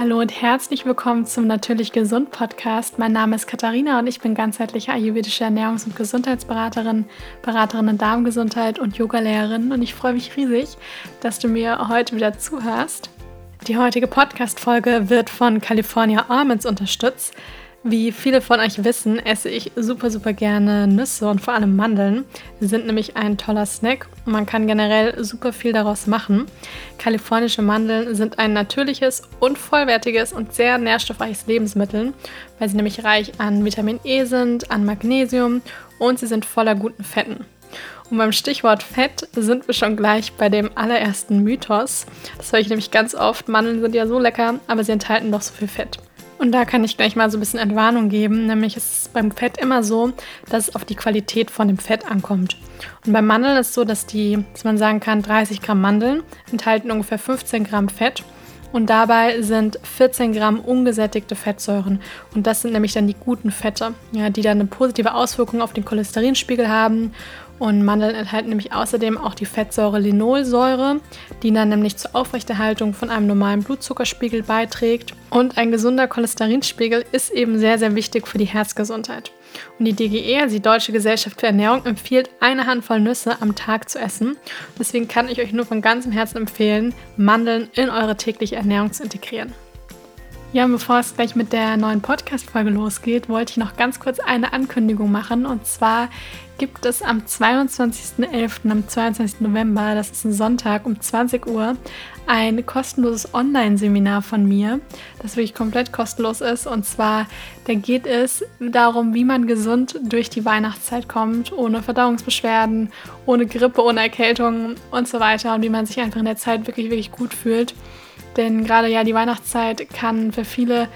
Hallo und herzlich willkommen zum Natürlich Gesund Podcast. Mein Name ist Katharina und ich bin ganzheitliche ayurvedische Ernährungs- und Gesundheitsberaterin, Beraterin in Darmgesundheit und Yogalehrerin und ich freue mich riesig, dass du mir heute wieder zuhörst. Die heutige Podcast-Folge wird von California Almonds unterstützt. Wie viele von euch wissen, esse ich super, super gerne Nüsse und vor allem Mandeln. Sie sind nämlich ein toller Snack und man kann generell super viel daraus machen. Kalifornische Mandeln sind ein natürliches und vollwertiges und sehr nährstoffreiches Lebensmittel, weil sie nämlich reich an Vitamin E sind, an Magnesium und sie sind voller guten Fetten. Und beim Stichwort Fett sind wir schon gleich bei dem allerersten Mythos. Das höre ich nämlich ganz oft. Mandeln sind ja so lecker, aber sie enthalten doch so viel Fett. Und da kann ich gleich mal so ein bisschen Entwarnung geben. Nämlich ist es beim Fett immer so, dass es auf die Qualität von dem Fett ankommt. Und beim Mandeln ist es so, dass die, dass man sagen kann, 30 Gramm Mandeln enthalten ungefähr 15 Gramm Fett. Und dabei sind 14 Gramm ungesättigte Fettsäuren. Und das sind nämlich dann die guten Fette, ja, die dann eine positive Auswirkung auf den Cholesterinspiegel haben und Mandeln enthalten nämlich außerdem auch die Fettsäure Linolsäure, die dann nämlich zur Aufrechterhaltung von einem normalen Blutzuckerspiegel beiträgt. Und ein gesunder Cholesterinspiegel ist eben sehr, sehr wichtig für die Herzgesundheit. Und die DGE, also die Deutsche Gesellschaft für Ernährung, empfiehlt eine Handvoll Nüsse am Tag zu essen. Deswegen kann ich euch nur von ganzem Herzen empfehlen, Mandeln in eure tägliche Ernährung zu integrieren. Ja, bevor es gleich mit der neuen Podcast-Folge losgeht, wollte ich noch ganz kurz eine Ankündigung machen. Und zwar gibt es am 22.11., am 22. November, das ist ein Sonntag um 20 Uhr, ein kostenloses Online-Seminar von mir, das wirklich komplett kostenlos ist. Und zwar, da geht es darum, wie man gesund durch die Weihnachtszeit kommt, ohne Verdauungsbeschwerden, ohne Grippe, ohne Erkältung und so weiter. Und wie man sich einfach in der Zeit wirklich, wirklich gut fühlt. Denn gerade ja die Weihnachtszeit kann für viele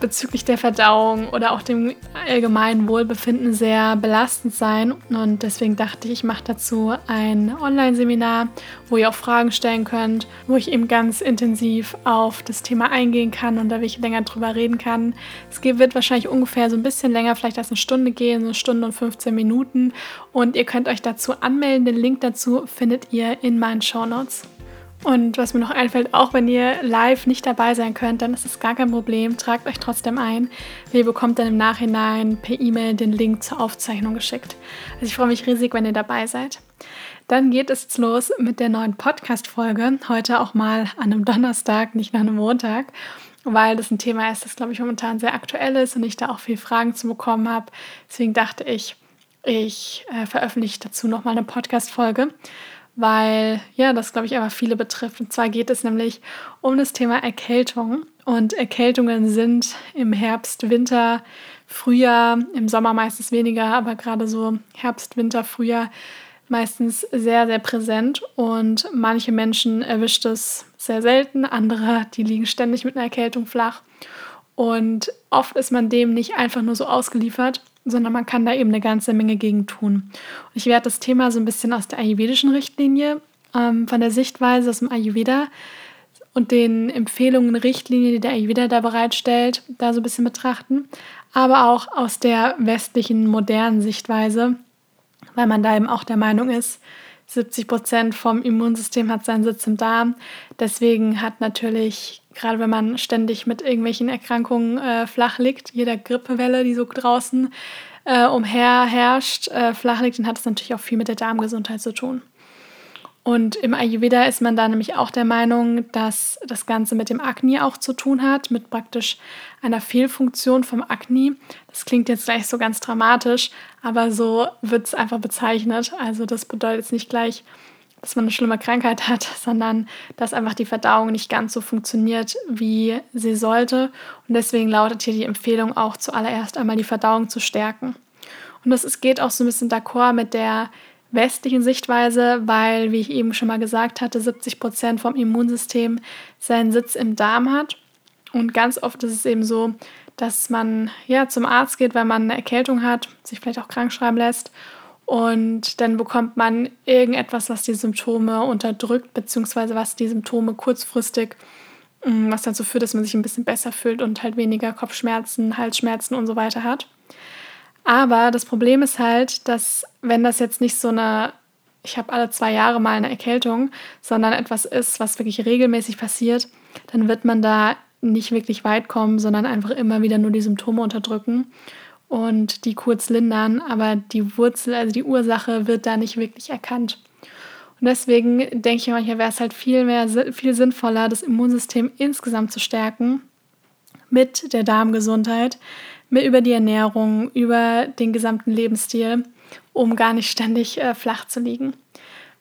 bezüglich der Verdauung oder auch dem allgemeinen Wohlbefinden sehr belastend sein. Und deswegen dachte ich, ich mache dazu ein Online-Seminar, wo ihr auch Fragen stellen könnt, wo ich eben ganz intensiv auf das Thema eingehen kann und da wirklich länger drüber reden kann. Es wird wahrscheinlich ungefähr so ein bisschen länger, vielleicht als eine Stunde gehen, so eine Stunde und 15 Minuten. Und ihr könnt euch dazu anmelden. Den Link dazu findet ihr in meinen Show Notes. Und was mir noch einfällt, auch wenn ihr live nicht dabei sein könnt, dann ist es gar kein Problem. Tragt euch trotzdem ein. Ihr bekommt dann im Nachhinein per E-Mail den Link zur Aufzeichnung geschickt. Also ich freue mich riesig, wenn ihr dabei seid. Dann geht es los mit der neuen Podcast-Folge. Heute auch mal an einem Donnerstag, nicht an einem Montag, weil das ein Thema ist, das, glaube ich, momentan sehr aktuell ist und ich da auch viele Fragen zu bekommen habe. Deswegen dachte ich, ich äh, veröffentliche dazu nochmal eine Podcast-Folge weil ja, das glaube ich aber viele betrifft. Und zwar geht es nämlich um das Thema Erkältung. Und Erkältungen sind im Herbst, Winter, Frühjahr, im Sommer meistens weniger, aber gerade so Herbst, Winter, Frühjahr meistens sehr, sehr präsent. Und manche Menschen erwischt es sehr selten, andere, die liegen ständig mit einer Erkältung flach. Und oft ist man dem nicht einfach nur so ausgeliefert, sondern man kann da eben eine ganze Menge gegen tun. Und ich werde das Thema so ein bisschen aus der ayurvedischen Richtlinie, ähm, von der Sichtweise aus dem Ayurveda und den Empfehlungen, Richtlinien, die der Ayurveda da bereitstellt, da so ein bisschen betrachten, aber auch aus der westlichen modernen Sichtweise, weil man da eben auch der Meinung ist, 70 Prozent vom Immunsystem hat seinen Sitz im Darm. Deswegen hat natürlich, gerade wenn man ständig mit irgendwelchen Erkrankungen äh, flach liegt, jeder Grippewelle, die so draußen äh, umher herrscht, äh, flach liegt, dann hat es natürlich auch viel mit der Darmgesundheit zu tun. Und im Ayurveda ist man da nämlich auch der Meinung, dass das Ganze mit dem Akne auch zu tun hat, mit praktisch einer Fehlfunktion vom Akne. Das klingt jetzt gleich so ganz dramatisch, aber so wird es einfach bezeichnet. Also das bedeutet jetzt nicht gleich, dass man eine schlimme Krankheit hat, sondern dass einfach die Verdauung nicht ganz so funktioniert, wie sie sollte. Und deswegen lautet hier die Empfehlung auch zuallererst einmal die Verdauung zu stärken. Und das geht auch so ein bisschen d'accord mit der westlichen Sichtweise, weil, wie ich eben schon mal gesagt hatte, 70 Prozent vom Immunsystem seinen Sitz im Darm hat. Und ganz oft ist es eben so, dass man ja zum Arzt geht, weil man eine Erkältung hat, sich vielleicht auch krank schreiben lässt. Und dann bekommt man irgendetwas, was die Symptome unterdrückt, beziehungsweise was die Symptome kurzfristig, mm, was dazu führt, dass man sich ein bisschen besser fühlt und halt weniger Kopfschmerzen, Halsschmerzen und so weiter hat. Aber das Problem ist halt, dass wenn das jetzt nicht so eine, ich habe alle zwei Jahre mal eine Erkältung, sondern etwas ist, was wirklich regelmäßig passiert, dann wird man da nicht wirklich weit kommen, sondern einfach immer wieder nur die Symptome unterdrücken und die kurz lindern, aber die Wurzel, also die Ursache wird da nicht wirklich erkannt. Und deswegen denke ich manchmal, wäre es halt viel mehr, viel sinnvoller, das Immunsystem insgesamt zu stärken mit der Darmgesundheit, mit über die Ernährung, über den gesamten Lebensstil, um gar nicht ständig äh, flach zu liegen.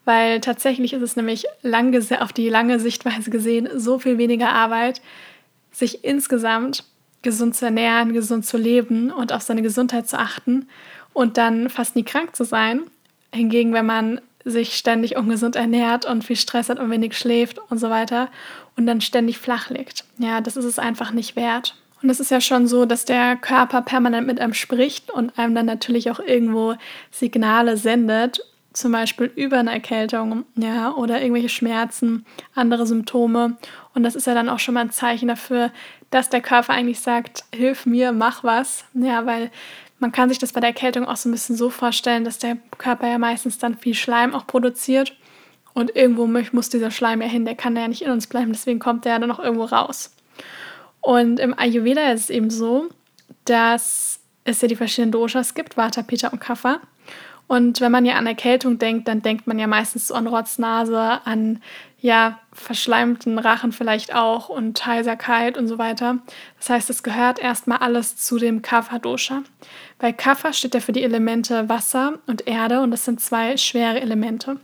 Weil tatsächlich ist es nämlich lang auf die lange Sichtweise gesehen so viel weniger Arbeit, sich insgesamt gesund zu ernähren, gesund zu leben und auf seine Gesundheit zu achten und dann fast nie krank zu sein. Hingegen, wenn man sich ständig ungesund ernährt und viel Stress hat und wenig schläft und so weiter und dann ständig flach liegt. Ja, das ist es einfach nicht wert. Und es ist ja schon so, dass der Körper permanent mit einem spricht und einem dann natürlich auch irgendwo Signale sendet, zum Beispiel über eine Erkältung, ja, oder irgendwelche Schmerzen, andere Symptome. Und das ist ja dann auch schon mal ein Zeichen dafür, dass der Körper eigentlich sagt, hilf mir, mach was. Ja, weil man kann sich das bei der Erkältung auch so ein bisschen so vorstellen, dass der Körper ja meistens dann viel Schleim auch produziert. Und irgendwo muss dieser Schleim ja hin, der kann ja nicht in uns bleiben, deswegen kommt der ja dann auch irgendwo raus. Und im Ayurveda ist es eben so, dass es ja die verschiedenen Doshas gibt, Vata, Pitta und Kapha. Und wenn man ja an Erkältung denkt, dann denkt man ja meistens so an Rotznase, an ja verschleimten Rachen vielleicht auch und Heiserkeit und so weiter. Das heißt, es gehört erstmal alles zu dem Kapha-Dosha. Bei Kapha steht ja für die Elemente Wasser und Erde und das sind zwei schwere Elemente.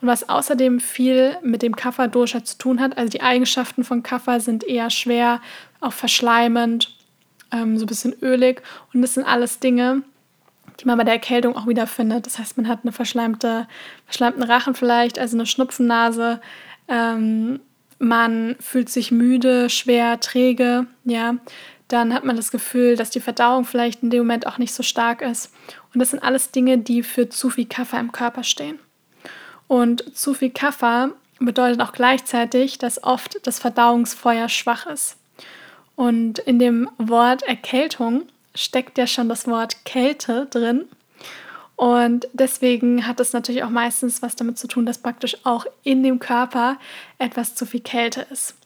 Und was außerdem viel mit dem Kapha-Dosha zu tun hat, also die Eigenschaften von Kapha sind eher schwer, auch verschleimend, ähm, so ein bisschen ölig. Und das sind alles Dinge, die man bei der Erkältung auch wieder findet. Das heißt, man hat eine verschleimte, verschleimten Rachen vielleicht, also eine Schnupfennase. Ähm, man fühlt sich müde, schwer, träge, ja. Dann hat man das Gefühl, dass die Verdauung vielleicht in dem Moment auch nicht so stark ist. Und das sind alles Dinge, die für zu viel Kaffer im Körper stehen. Und zu viel Kaffer bedeutet auch gleichzeitig, dass oft das Verdauungsfeuer schwach ist. Und in dem Wort Erkältung steckt ja schon das Wort Kälte drin. Und deswegen hat es natürlich auch meistens was damit zu tun, dass praktisch auch in dem Körper etwas zu viel Kälte ist.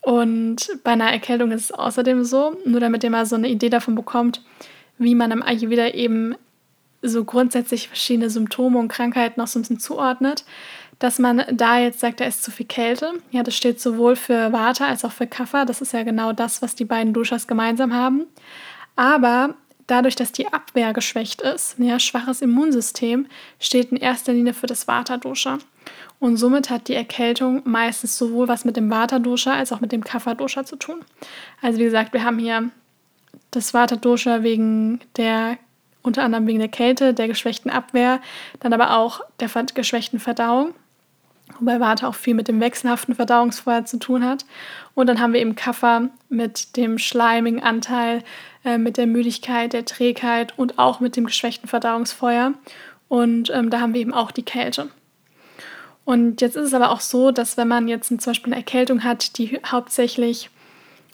Und bei einer Erkältung ist es außerdem so, nur damit ihr mal so eine Idee davon bekommt, wie man am Ayurveda eben so grundsätzlich verschiedene Symptome und Krankheiten auch so ein bisschen zuordnet, dass man da jetzt sagt, da ist zu viel Kälte. Ja, das steht sowohl für Vata als auch für Kapha. Das ist ja genau das, was die beiden Doshas gemeinsam haben. Aber dadurch, dass die Abwehr geschwächt ist, ja, schwaches Immunsystem, steht in erster Linie für das Vata-Dosha. Und somit hat die Erkältung meistens sowohl was mit dem Vata-Dosha als auch mit dem Kapha-Dosha zu tun. Also wie gesagt, wir haben hier das Vata-Dosha wegen der unter anderem wegen der Kälte, der geschwächten Abwehr, dann aber auch der geschwächten Verdauung wobei Warte auch viel mit dem wechselhaften Verdauungsfeuer zu tun hat. Und dann haben wir eben Kaffer mit dem schleimigen Anteil, äh, mit der Müdigkeit, der Trägheit und auch mit dem geschwächten Verdauungsfeuer. Und ähm, da haben wir eben auch die Kälte. Und jetzt ist es aber auch so, dass wenn man jetzt zum Beispiel eine Erkältung hat, die hauptsächlich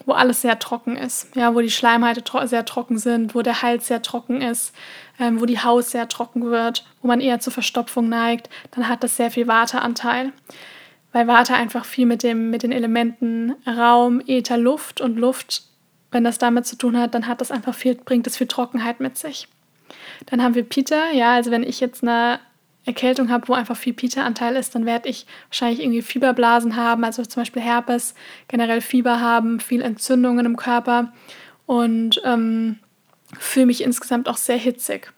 wo alles sehr trocken ist, ja, wo die Schleimhäute tro sehr trocken sind, wo der Hals sehr trocken ist, ähm, wo die Haut sehr trocken wird, wo man eher zur Verstopfung neigt, dann hat das sehr viel Wateranteil. Weil Warte einfach viel mit, dem, mit den Elementen Raum, Äther, Luft und Luft, wenn das damit zu tun hat, dann hat das einfach viel, bringt das viel Trockenheit mit sich. Dann haben wir Peter, ja, also wenn ich jetzt eine Erkältung habe, wo einfach viel Pita-Anteil ist, dann werde ich wahrscheinlich irgendwie Fieberblasen haben, also zum Beispiel Herpes, generell Fieber haben, viel Entzündungen im Körper und ähm, fühle mich insgesamt auch sehr hitzig.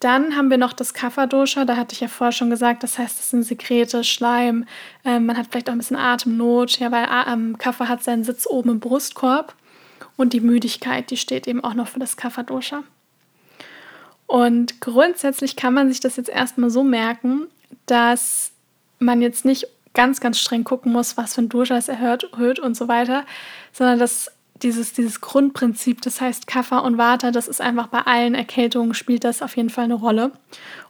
Dann haben wir noch das Kapha-Dosha, da hatte ich ja vorher schon gesagt, das heißt, das sind Sekrete, Schleim, äh, man hat vielleicht auch ein bisschen Atemnot, ja, weil ähm, Kapha hat seinen Sitz oben im Brustkorb und die Müdigkeit, die steht eben auch noch für das Kapha-Dosha. Und grundsätzlich kann man sich das jetzt erstmal so merken, dass man jetzt nicht ganz, ganz streng gucken muss, was für ein Dosha es erhöht und so weiter, sondern dass dieses, dieses Grundprinzip, das heißt Kaffer und Water, das ist einfach bei allen Erkältungen spielt das auf jeden Fall eine Rolle.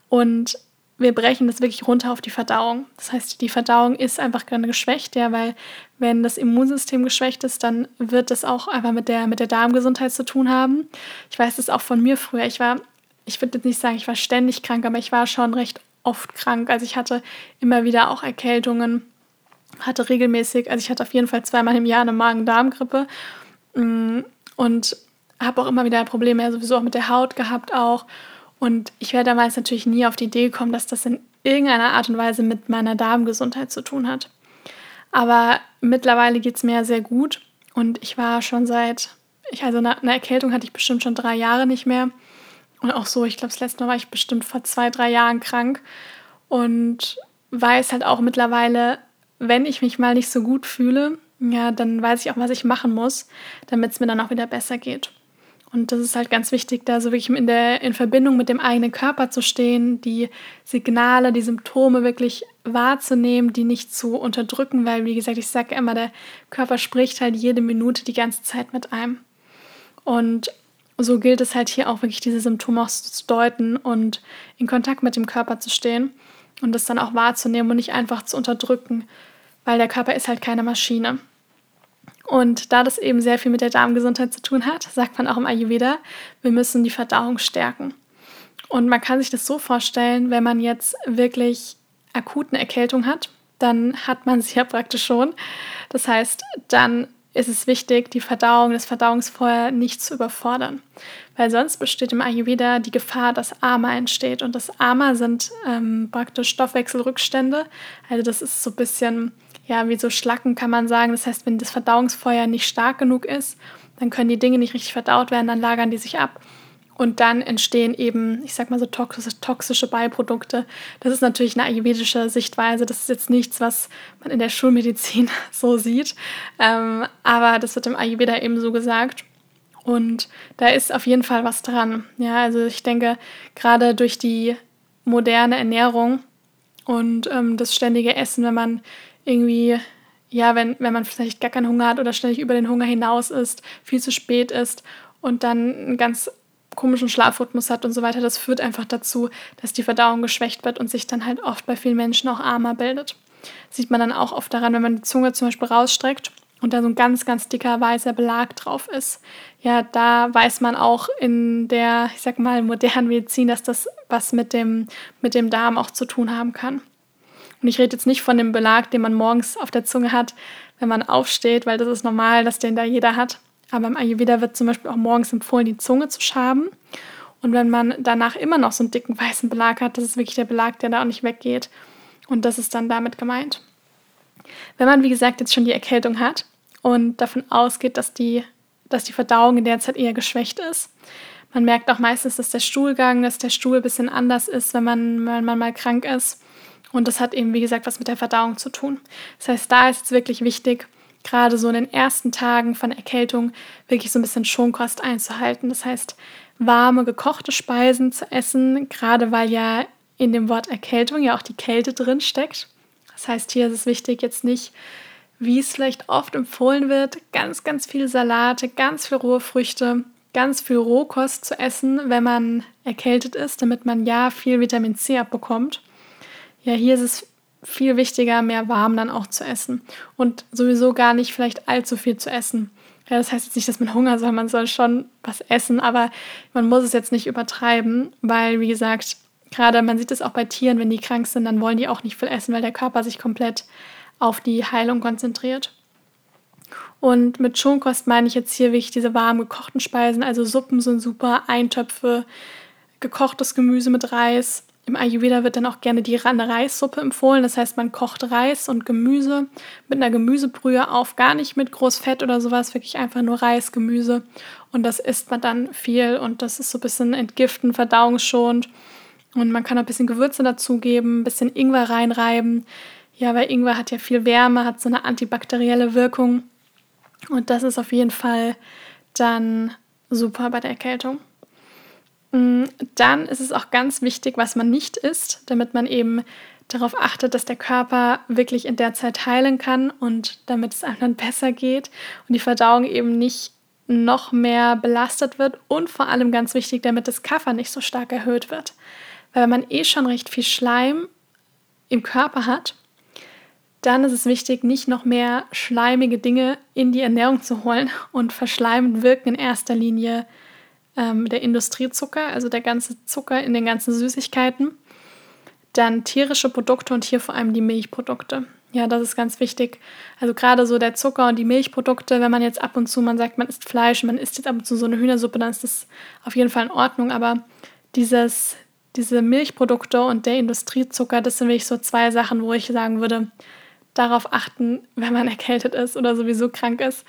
Und wir brechen das wirklich runter auf die Verdauung. Das heißt, die Verdauung ist einfach gerne geschwächt, ja, weil wenn das Immunsystem geschwächt ist, dann wird das auch einfach mit der, mit der Darmgesundheit zu tun haben. Ich weiß das auch von mir früher. Ich war ich würde jetzt nicht sagen, ich war ständig krank, aber ich war schon recht oft krank. Also ich hatte immer wieder auch Erkältungen. hatte regelmäßig, also ich hatte auf jeden Fall zweimal im Jahr eine Magen-Darm-Grippe und habe auch immer wieder Probleme, ja sowieso auch mit der Haut gehabt auch. Und ich wäre damals natürlich nie auf die Idee gekommen, dass das in irgendeiner Art und Weise mit meiner Darmgesundheit zu tun hat. Aber mittlerweile geht es mir sehr gut und ich war schon seit, ich, also eine, eine Erkältung hatte ich bestimmt schon drei Jahre nicht mehr. Und auch so, ich glaube, das letzte Mal war ich bestimmt vor zwei, drei Jahren krank und weiß halt auch mittlerweile, wenn ich mich mal nicht so gut fühle, ja, dann weiß ich auch, was ich machen muss, damit es mir dann auch wieder besser geht. Und das ist halt ganz wichtig, da so wirklich in, der, in Verbindung mit dem eigenen Körper zu stehen, die Signale, die Symptome wirklich wahrzunehmen, die nicht zu unterdrücken, weil, wie gesagt, ich sage immer, der Körper spricht halt jede Minute die ganze Zeit mit einem. Und so gilt es halt hier auch wirklich, diese Symptome auch zu deuten und in Kontakt mit dem Körper zu stehen und das dann auch wahrzunehmen und nicht einfach zu unterdrücken, weil der Körper ist halt keine Maschine. Und da das eben sehr viel mit der Darmgesundheit zu tun hat, sagt man auch im Ayurveda, wir müssen die Verdauung stärken. Und man kann sich das so vorstellen, wenn man jetzt wirklich akuten Erkältung hat, dann hat man sie ja praktisch schon. Das heißt, dann ist es wichtig, die Verdauung, das Verdauungsfeuer nicht zu überfordern. Weil sonst besteht im Ayurveda die Gefahr, dass Ama entsteht. Und das Ama sind ähm, praktisch Stoffwechselrückstände. Also das ist so ein bisschen ja, wie so Schlacken kann man sagen. Das heißt, wenn das Verdauungsfeuer nicht stark genug ist, dann können die Dinge nicht richtig verdaut werden, dann lagern die sich ab. Und dann entstehen eben, ich sag mal so toxische, toxische Beiprodukte. Das ist natürlich eine ayurvedische Sichtweise. Das ist jetzt nichts, was man in der Schulmedizin so sieht. Ähm, aber das wird im Ayurveda eben so gesagt. Und da ist auf jeden Fall was dran. Ja, also ich denke, gerade durch die moderne Ernährung und ähm, das ständige Essen, wenn man irgendwie, ja, wenn, wenn man vielleicht gar keinen Hunger hat oder ständig über den Hunger hinaus ist, viel zu spät ist und dann einen ganz komischen Schlafrhythmus hat und so weiter, das führt einfach dazu, dass die Verdauung geschwächt wird und sich dann halt oft bei vielen Menschen auch Armer bildet. sieht man dann auch oft daran, wenn man die Zunge zum Beispiel rausstreckt und da so ein ganz, ganz dicker weißer Belag drauf ist. Ja, da weiß man auch in der, ich sag mal, modernen Medizin, dass das was mit dem, mit dem Darm auch zu tun haben kann. Und ich rede jetzt nicht von dem Belag, den man morgens auf der Zunge hat, wenn man aufsteht, weil das ist normal, dass den da jeder hat. Aber im Ayurveda wird zum Beispiel auch morgens empfohlen, die Zunge zu schaben. Und wenn man danach immer noch so einen dicken weißen Belag hat, das ist wirklich der Belag, der da auch nicht weggeht. Und das ist dann damit gemeint. Wenn man, wie gesagt, jetzt schon die Erkältung hat und davon ausgeht, dass die, dass die Verdauung in der Zeit eher geschwächt ist, man merkt auch meistens, dass der Stuhlgang, dass der Stuhl ein bisschen anders ist, wenn man, wenn man mal krank ist. Und das hat eben, wie gesagt, was mit der Verdauung zu tun. Das heißt, da ist es wirklich wichtig, gerade so in den ersten Tagen von Erkältung wirklich so ein bisschen Schonkost einzuhalten. Das heißt, warme, gekochte Speisen zu essen, gerade weil ja in dem Wort Erkältung ja auch die Kälte drin steckt. Das heißt, hier ist es wichtig, jetzt nicht, wie es vielleicht oft empfohlen wird, ganz, ganz viel Salate, ganz viel rohe Früchte, ganz viel Rohkost zu essen, wenn man erkältet ist, damit man ja viel Vitamin C abbekommt. Ja, hier ist es viel wichtiger, mehr warm dann auch zu essen und sowieso gar nicht vielleicht allzu viel zu essen. Ja, das heißt jetzt nicht, dass man Hunger soll, man soll schon was essen, aber man muss es jetzt nicht übertreiben, weil, wie gesagt, gerade man sieht es auch bei Tieren, wenn die krank sind, dann wollen die auch nicht viel essen, weil der Körper sich komplett auf die Heilung konzentriert. Und mit Schonkost meine ich jetzt hier wirklich diese warm gekochten Speisen, also Suppen sind super, Eintöpfe, gekochtes Gemüse mit Reis, im Ayurveda wird dann auch gerne die Reissuppe empfohlen. Das heißt, man kocht Reis und Gemüse mit einer Gemüsebrühe auf, gar nicht mit groß Fett oder sowas, wirklich einfach nur Reis, Gemüse. Und das isst man dann viel und das ist so ein bisschen entgiften, verdauungsschonend. Und man kann ein bisschen Gewürze dazugeben, ein bisschen Ingwer reinreiben. Ja, weil Ingwer hat ja viel Wärme, hat so eine antibakterielle Wirkung. Und das ist auf jeden Fall dann super bei der Erkältung. Mm, dann ist es auch ganz wichtig, was man nicht isst, damit man eben darauf achtet, dass der Körper wirklich in der Zeit heilen kann und damit es einem dann besser geht und die Verdauung eben nicht noch mehr belastet wird und vor allem ganz wichtig, damit das Kaffer nicht so stark erhöht wird. Weil wenn man eh schon recht viel Schleim im Körper hat, dann ist es wichtig, nicht noch mehr schleimige Dinge in die Ernährung zu holen und verschleimend wirken in erster Linie ähm, der Industriezucker, also der ganze Zucker in den ganzen Süßigkeiten. Dann tierische Produkte und hier vor allem die Milchprodukte. Ja, das ist ganz wichtig. Also gerade so der Zucker und die Milchprodukte, wenn man jetzt ab und zu, man sagt, man isst Fleisch, man isst jetzt ab und zu so eine Hühnersuppe, dann ist das auf jeden Fall in Ordnung. Aber dieses, diese Milchprodukte und der Industriezucker, das sind wirklich so zwei Sachen, wo ich sagen würde, darauf achten, wenn man erkältet ist oder sowieso krank ist.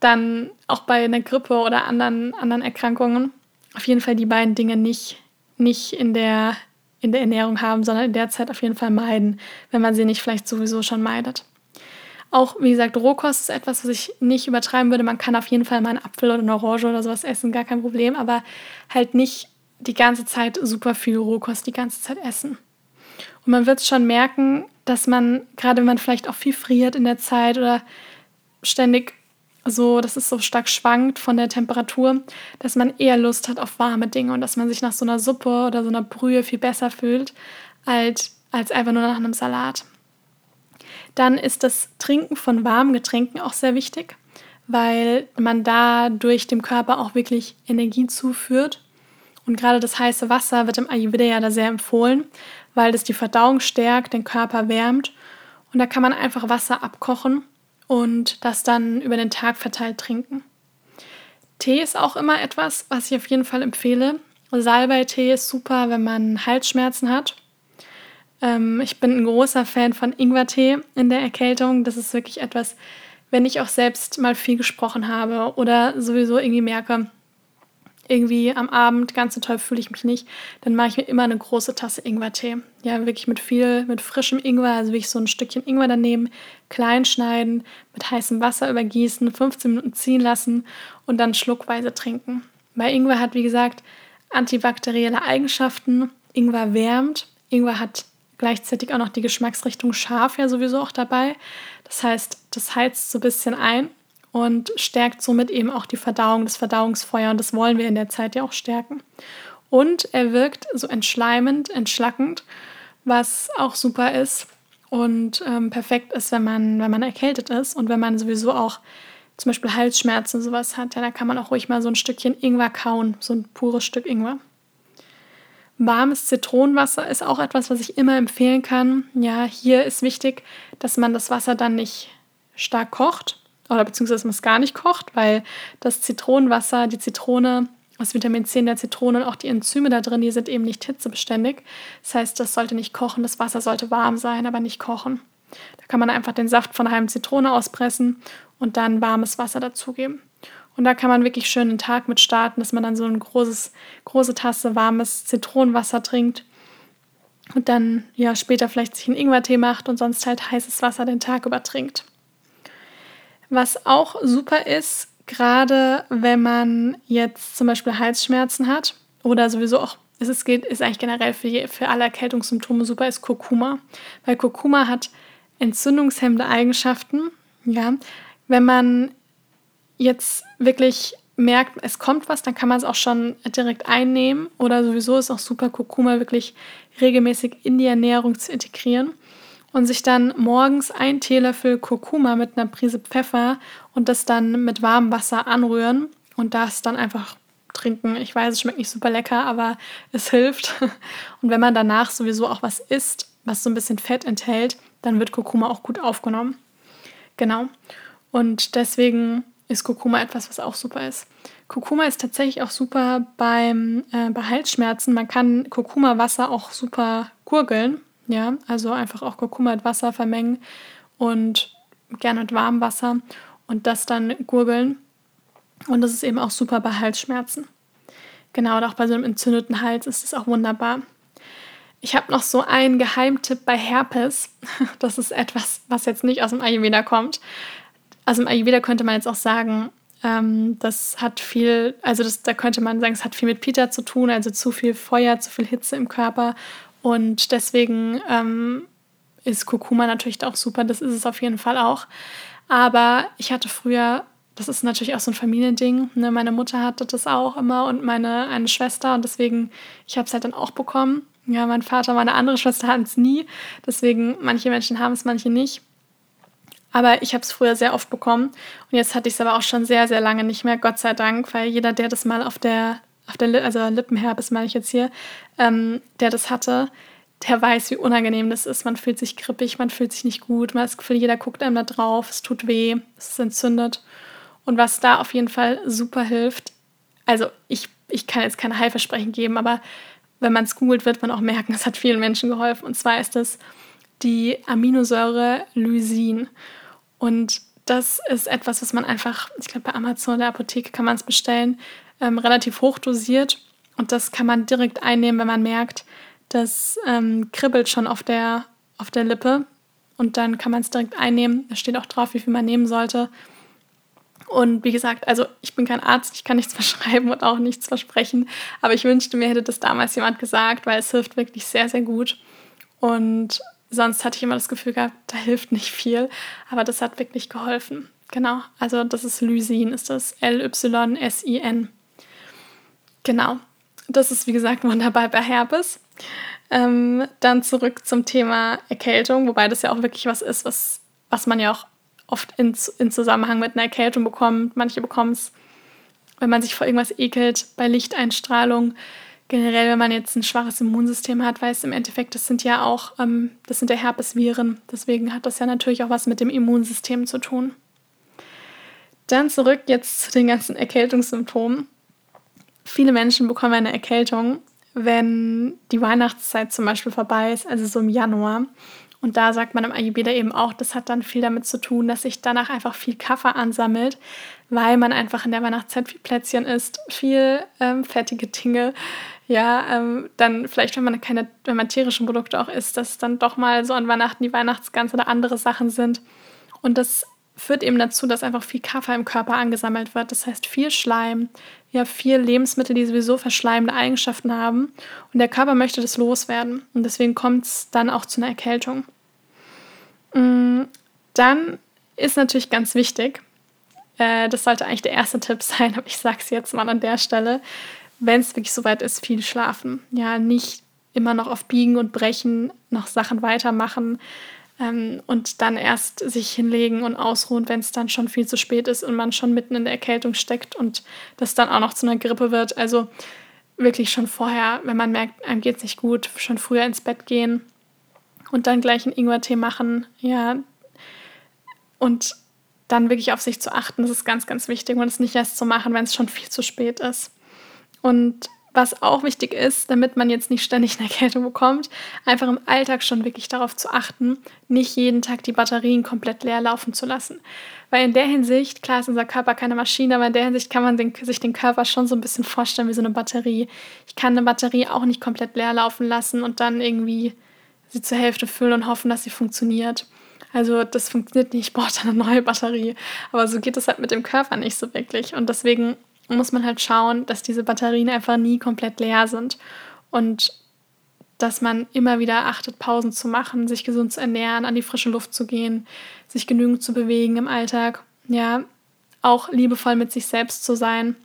Dann auch bei einer Grippe oder anderen, anderen Erkrankungen auf jeden Fall die beiden Dinge nicht, nicht in der in der Ernährung haben, sondern in der Zeit auf jeden Fall meiden, wenn man sie nicht vielleicht sowieso schon meidet. Auch, wie gesagt, Rohkost ist etwas, was ich nicht übertreiben würde. Man kann auf jeden Fall mal einen Apfel oder eine Orange oder sowas essen, gar kein Problem, aber halt nicht die ganze Zeit super viel Rohkost die ganze Zeit essen. Und man wird schon merken, dass man, gerade wenn man vielleicht auch viel friert in der Zeit oder ständig so, dass es so stark schwankt von der Temperatur, dass man eher Lust hat auf warme Dinge und dass man sich nach so einer Suppe oder so einer Brühe viel besser fühlt als, als einfach nur nach einem Salat. Dann ist das Trinken von warmen Getränken auch sehr wichtig, weil man dadurch dem Körper auch wirklich Energie zuführt. Und gerade das heiße Wasser wird im Ayurveda ja da sehr empfohlen, weil das die Verdauung stärkt, den Körper wärmt. Und da kann man einfach Wasser abkochen und das dann über den Tag verteilt trinken. Tee ist auch immer etwas, was ich auf jeden Fall empfehle. Salbei-Tee ist super, wenn man Halsschmerzen hat. Ähm, ich bin ein großer Fan von Ingwertee in der Erkältung. Das ist wirklich etwas, wenn ich auch selbst mal viel gesprochen habe oder sowieso irgendwie merke, irgendwie am Abend ganz so toll fühle ich mich nicht, dann mache ich mir immer eine große Tasse Ingwertee. Ja, wirklich mit viel, mit frischem Ingwer, also wirklich so ein Stückchen Ingwer daneben, klein schneiden, mit heißem Wasser übergießen, 15 Minuten ziehen lassen und dann schluckweise trinken. Weil Ingwer hat, wie gesagt, antibakterielle Eigenschaften. Ingwer wärmt. Ingwer hat gleichzeitig auch noch die Geschmacksrichtung scharf ja sowieso auch dabei. Das heißt, das heizt so ein bisschen ein und stärkt somit eben auch die Verdauung, das Verdauungsfeuer und das wollen wir in der Zeit ja auch stärken. Und er wirkt so entschleimend, entschlackend, was auch super ist und ähm, perfekt ist, wenn man, wenn man erkältet ist und wenn man sowieso auch zum Beispiel Halsschmerzen sowas hat, ja, da kann man auch ruhig mal so ein Stückchen Ingwer kauen, so ein pures Stück Ingwer. Warmes Zitronenwasser ist auch etwas, was ich immer empfehlen kann. Ja, hier ist wichtig, dass man das Wasser dann nicht stark kocht, oder beziehungsweise man es gar nicht kocht, weil das Zitronenwasser, die Zitrone, das Vitamin C in der Zitrone und auch die Enzyme da drin, die sind eben nicht hitzebeständig. Das heißt, das sollte nicht kochen, das Wasser sollte warm sein, aber nicht kochen. Da kann man einfach den Saft von halben Zitrone auspressen und dann warmes Wasser dazugeben. Und da kann man wirklich schön den Tag mit starten, dass man dann so eine große Tasse warmes Zitronenwasser trinkt und dann ja später vielleicht sich einen Ingwertee macht und sonst halt heißes Wasser den Tag über trinkt. Was auch super ist, gerade wenn man jetzt zum Beispiel Halsschmerzen hat oder sowieso auch, es geht, ist eigentlich generell für, für alle Erkältungssymptome super, ist Kurkuma. Weil Kurkuma hat entzündungshemmende Eigenschaften. Ja, wenn man jetzt wirklich merkt, es kommt was, dann kann man es auch schon direkt einnehmen oder sowieso ist auch super, Kurkuma wirklich regelmäßig in die Ernährung zu integrieren und sich dann morgens ein Teelöffel Kurkuma mit einer Prise Pfeffer und das dann mit warmem Wasser anrühren und das dann einfach trinken. Ich weiß, es schmeckt nicht super lecker, aber es hilft. Und wenn man danach sowieso auch was isst, was so ein bisschen Fett enthält, dann wird Kurkuma auch gut aufgenommen. Genau. Und deswegen ist Kurkuma etwas, was auch super ist. Kurkuma ist tatsächlich auch super beim, äh, bei Halsschmerzen. Man kann Kurkuma-Wasser auch super gurgeln. Ja, also einfach auch Kurkuma mit Wasser vermengen und gerne mit warmem Wasser und das dann gurgeln. Und das ist eben auch super bei Halsschmerzen. Genau, und auch bei so einem entzündeten Hals ist es auch wunderbar. Ich habe noch so einen Geheimtipp bei Herpes. Das ist etwas, was jetzt nicht aus dem Ayurveda kommt. Aus dem Ayurveda könnte man jetzt auch sagen, ähm, das hat viel, also das, da könnte man sagen, es hat viel mit Pita zu tun, also zu viel Feuer, zu viel Hitze im Körper und deswegen ähm, ist Kurkuma natürlich auch super, das ist es auf jeden Fall auch. Aber ich hatte früher, das ist natürlich auch so ein Familiending, ne? meine Mutter hatte das auch immer und meine eine Schwester und deswegen, ich habe es halt dann auch bekommen. Ja, mein Vater, meine andere Schwester hatten es nie, deswegen manche Menschen haben es, manche nicht. Aber ich habe es früher sehr oft bekommen und jetzt hatte ich es aber auch schon sehr, sehr lange nicht mehr, Gott sei Dank, weil jeder, der das mal auf der auf der, also Lippenherpes meine ich jetzt hier, ähm, der das hatte, der weiß, wie unangenehm das ist. Man fühlt sich krippig, man fühlt sich nicht gut, man hat das Gefühl, jeder guckt einem da drauf, es tut weh, es ist entzündet. Und was da auf jeden Fall super hilft, also ich, ich kann jetzt kein Heilversprechen geben, aber wenn man es googelt, wird man auch merken, es hat vielen Menschen geholfen. Und zwar ist das die Aminosäure Lysin. Und das ist etwas, was man einfach, ich glaube, bei Amazon der Apotheke kann man es bestellen, ähm, relativ hoch dosiert. Und das kann man direkt einnehmen, wenn man merkt, das ähm, kribbelt schon auf der, auf der Lippe. Und dann kann man es direkt einnehmen. Da steht auch drauf, wie viel man nehmen sollte. Und wie gesagt, also ich bin kein Arzt, ich kann nichts verschreiben und auch nichts versprechen. Aber ich wünschte, mir hätte das damals jemand gesagt, weil es hilft wirklich sehr, sehr gut. Und sonst hatte ich immer das Gefühl gehabt, da hilft nicht viel. Aber das hat wirklich geholfen. Genau, also das ist Lysin, ist das L-Y-S-I-N. Genau, das ist wie gesagt wunderbar bei Herpes. Ähm, dann zurück zum Thema Erkältung, wobei das ja auch wirklich was ist, was, was man ja auch oft in, in Zusammenhang mit einer Erkältung bekommt. Manche bekommen es, wenn man sich vor irgendwas ekelt, bei Lichteinstrahlung. Generell, wenn man jetzt ein schwaches Immunsystem hat, weil es im Endeffekt, das sind ja auch, ähm, das sind ja Herpesviren. Deswegen hat das ja natürlich auch was mit dem Immunsystem zu tun. Dann zurück jetzt zu den ganzen Erkältungssymptomen. Viele Menschen bekommen eine Erkältung, wenn die Weihnachtszeit zum Beispiel vorbei ist, also so im Januar. Und da sagt man im Ayurveda eben auch, das hat dann viel damit zu tun, dass sich danach einfach viel Kaffer ansammelt, weil man einfach in der Weihnachtszeit viel Plätzchen isst, viel ähm, fettige Dinge. Ja, ähm, dann vielleicht, wenn man keine, wenn man tierische Produkte auch isst, dass dann doch mal so an Weihnachten die Weihnachtsgans oder andere Sachen sind. Und das führt eben dazu, dass einfach viel Kaffer im Körper angesammelt wird. Das heißt viel Schleim, ja viel Lebensmittel, die sowieso verschleimende Eigenschaften haben. Und der Körper möchte das loswerden. Und deswegen kommt es dann auch zu einer Erkältung. Mm, dann ist natürlich ganz wichtig, äh, das sollte eigentlich der erste Tipp sein, aber ich sage es jetzt mal an der Stelle, wenn es wirklich soweit ist, viel schlafen. Ja, nicht immer noch auf Biegen und Brechen noch Sachen weitermachen ähm, und dann erst sich hinlegen und ausruhen, wenn es dann schon viel zu spät ist und man schon mitten in der Erkältung steckt und das dann auch noch zu einer Grippe wird. Also wirklich schon vorher, wenn man merkt, einem geht es nicht gut, schon früher ins Bett gehen und dann gleich einen Ingwertee machen, ja. Und dann wirklich auf sich zu achten, das ist ganz, ganz wichtig und es nicht erst zu machen, wenn es schon viel zu spät ist. Und was auch wichtig ist, damit man jetzt nicht ständig eine Erkältung bekommt, einfach im Alltag schon wirklich darauf zu achten, nicht jeden Tag die Batterien komplett leer laufen zu lassen. Weil in der Hinsicht, klar ist unser Körper keine Maschine, aber in der Hinsicht kann man den, sich den Körper schon so ein bisschen vorstellen wie so eine Batterie. Ich kann eine Batterie auch nicht komplett leer laufen lassen und dann irgendwie sie zur Hälfte füllen und hoffen, dass sie funktioniert. Also das funktioniert nicht, ich brauche eine neue Batterie. Aber so geht es halt mit dem Körper nicht so wirklich. Und deswegen muss man halt schauen, dass diese Batterien einfach nie komplett leer sind und dass man immer wieder achtet, Pausen zu machen, sich gesund zu ernähren, an die frische Luft zu gehen, sich genügend zu bewegen im Alltag, ja, auch liebevoll mit sich selbst zu sein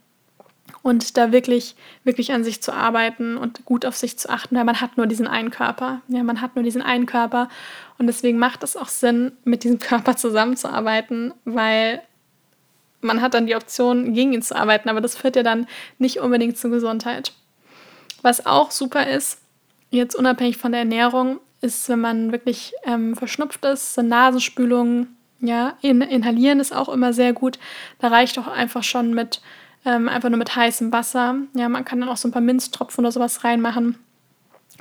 und da wirklich, wirklich an sich zu arbeiten und gut auf sich zu achten, weil man hat nur diesen einen Körper. Ja, man hat nur diesen einen Körper und deswegen macht es auch Sinn, mit diesem Körper zusammenzuarbeiten, weil man hat dann die Option, gegen ihn zu arbeiten, aber das führt ja dann nicht unbedingt zur Gesundheit. Was auch super ist, jetzt unabhängig von der Ernährung, ist, wenn man wirklich ähm, verschnupft ist, sind Nasenspülungen, ja, in, inhalieren ist auch immer sehr gut. Da reicht auch einfach schon mit, ähm, einfach nur mit heißem Wasser. Ja, man kann dann auch so ein paar Minztropfen oder sowas reinmachen.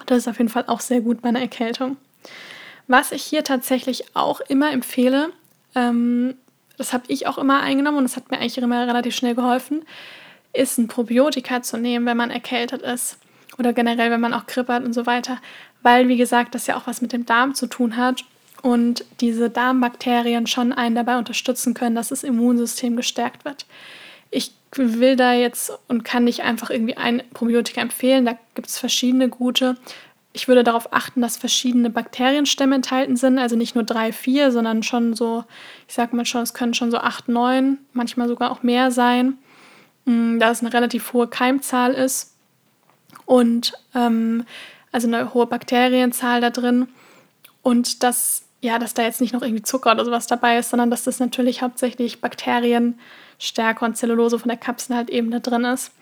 Das ist auf jeden Fall auch sehr gut bei einer Erkältung. Was ich hier tatsächlich auch immer empfehle, ähm, das habe ich auch immer eingenommen und das hat mir eigentlich immer relativ schnell geholfen, ist ein Probiotika zu nehmen, wenn man erkältet ist oder generell, wenn man auch hat und so weiter, weil, wie gesagt, das ja auch was mit dem Darm zu tun hat und diese Darmbakterien schon einen dabei unterstützen können, dass das Immunsystem gestärkt wird. Ich will da jetzt und kann nicht einfach irgendwie ein Probiotika empfehlen, da gibt es verschiedene gute ich würde darauf achten, dass verschiedene Bakterienstämme enthalten sind, also nicht nur drei, vier, sondern schon so, ich sag mal schon, es können schon so acht, neun, manchmal sogar auch mehr sein, mm, da es eine relativ hohe Keimzahl ist und ähm, also eine hohe Bakterienzahl da drin und dass ja, dass da jetzt nicht noch irgendwie Zucker oder sowas dabei ist, sondern dass das natürlich hauptsächlich Bakterienstärke und Zellulose von der Kapsel halt eben da drin ist.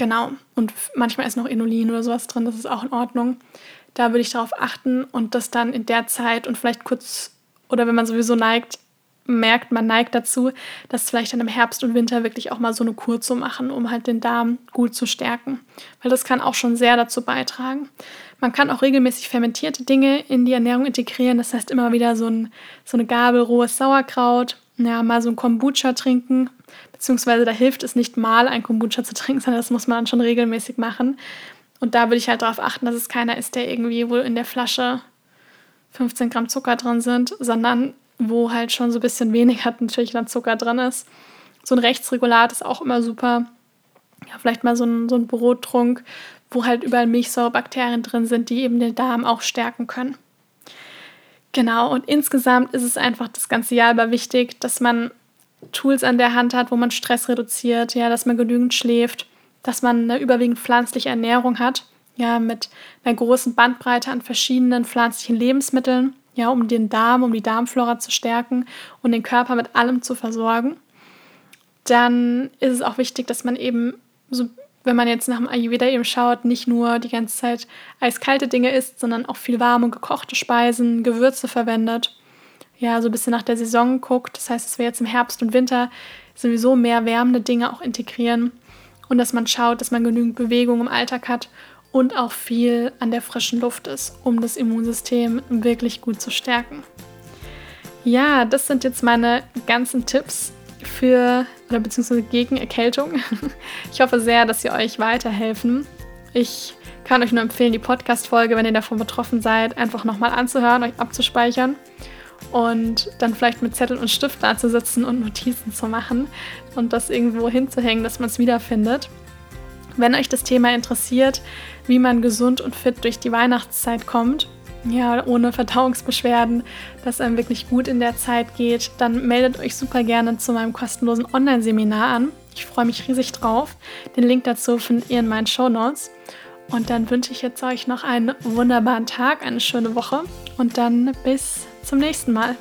Genau. Und manchmal ist noch Inulin oder sowas drin, das ist auch in Ordnung. Da würde ich darauf achten und das dann in der Zeit und vielleicht kurz oder wenn man sowieso neigt, merkt, man neigt dazu, das vielleicht dann im Herbst und Winter wirklich auch mal so eine Kur zu machen, um halt den Darm gut zu stärken. Weil das kann auch schon sehr dazu beitragen. Man kann auch regelmäßig fermentierte Dinge in die Ernährung integrieren. Das heißt immer wieder so, ein, so eine Gabel rohes Sauerkraut, ja, mal so ein Kombucha trinken. Beziehungsweise da hilft es nicht mal, ein Kombucha zu trinken, sondern das muss man dann schon regelmäßig machen. Und da würde ich halt darauf achten, dass es keiner ist, der irgendwie wohl in der Flasche 15 Gramm Zucker drin sind, sondern wo halt schon so ein bisschen weniger natürlich dann Zucker drin ist. So ein Rechtsregulat ist auch immer super. Ja, vielleicht mal so ein, so ein Brottrunk, wo halt überall Milchsäurebakterien drin sind, die eben den Darm auch stärken können. Genau, und insgesamt ist es einfach das ganze Jahr über wichtig, dass man Tools an der Hand hat, wo man Stress reduziert, ja, dass man genügend schläft, dass man eine überwiegend pflanzliche Ernährung hat, ja, mit einer großen Bandbreite an verschiedenen pflanzlichen Lebensmitteln ja, um den Darm, um die Darmflora zu stärken und den Körper mit allem zu versorgen. Dann ist es auch wichtig, dass man eben, so, wenn man jetzt nach dem Ayurveda eben schaut, nicht nur die ganze Zeit eiskalte Dinge isst, sondern auch viel warme und gekochte Speisen, Gewürze verwendet. Ja, so ein bisschen nach der Saison guckt. Das heißt, dass wir jetzt im Herbst und Winter sowieso mehr wärmende Dinge auch integrieren und dass man schaut, dass man genügend Bewegung im Alltag hat und auch viel an der frischen Luft ist, um das Immunsystem wirklich gut zu stärken. Ja, das sind jetzt meine ganzen Tipps für oder beziehungsweise gegen Erkältung. Ich hoffe sehr, dass sie euch weiterhelfen. Ich kann euch nur empfehlen, die Podcast-Folge, wenn ihr davon betroffen seid, einfach nochmal anzuhören, euch abzuspeichern und dann vielleicht mit Zettel und Stift da zu sitzen und Notizen zu machen und das irgendwo hinzuhängen, dass man es wiederfindet. Wenn euch das Thema interessiert, wie man gesund und fit durch die Weihnachtszeit kommt, ja, ohne Verdauungsbeschwerden, dass einem wirklich gut in der Zeit geht, dann meldet euch super gerne zu meinem kostenlosen Online-Seminar an. Ich freue mich riesig drauf. Den Link dazu findet ihr in meinen Show Notes. Und dann wünsche ich jetzt euch noch einen wunderbaren Tag, eine schöne Woche und dann bis zum nächsten Mal.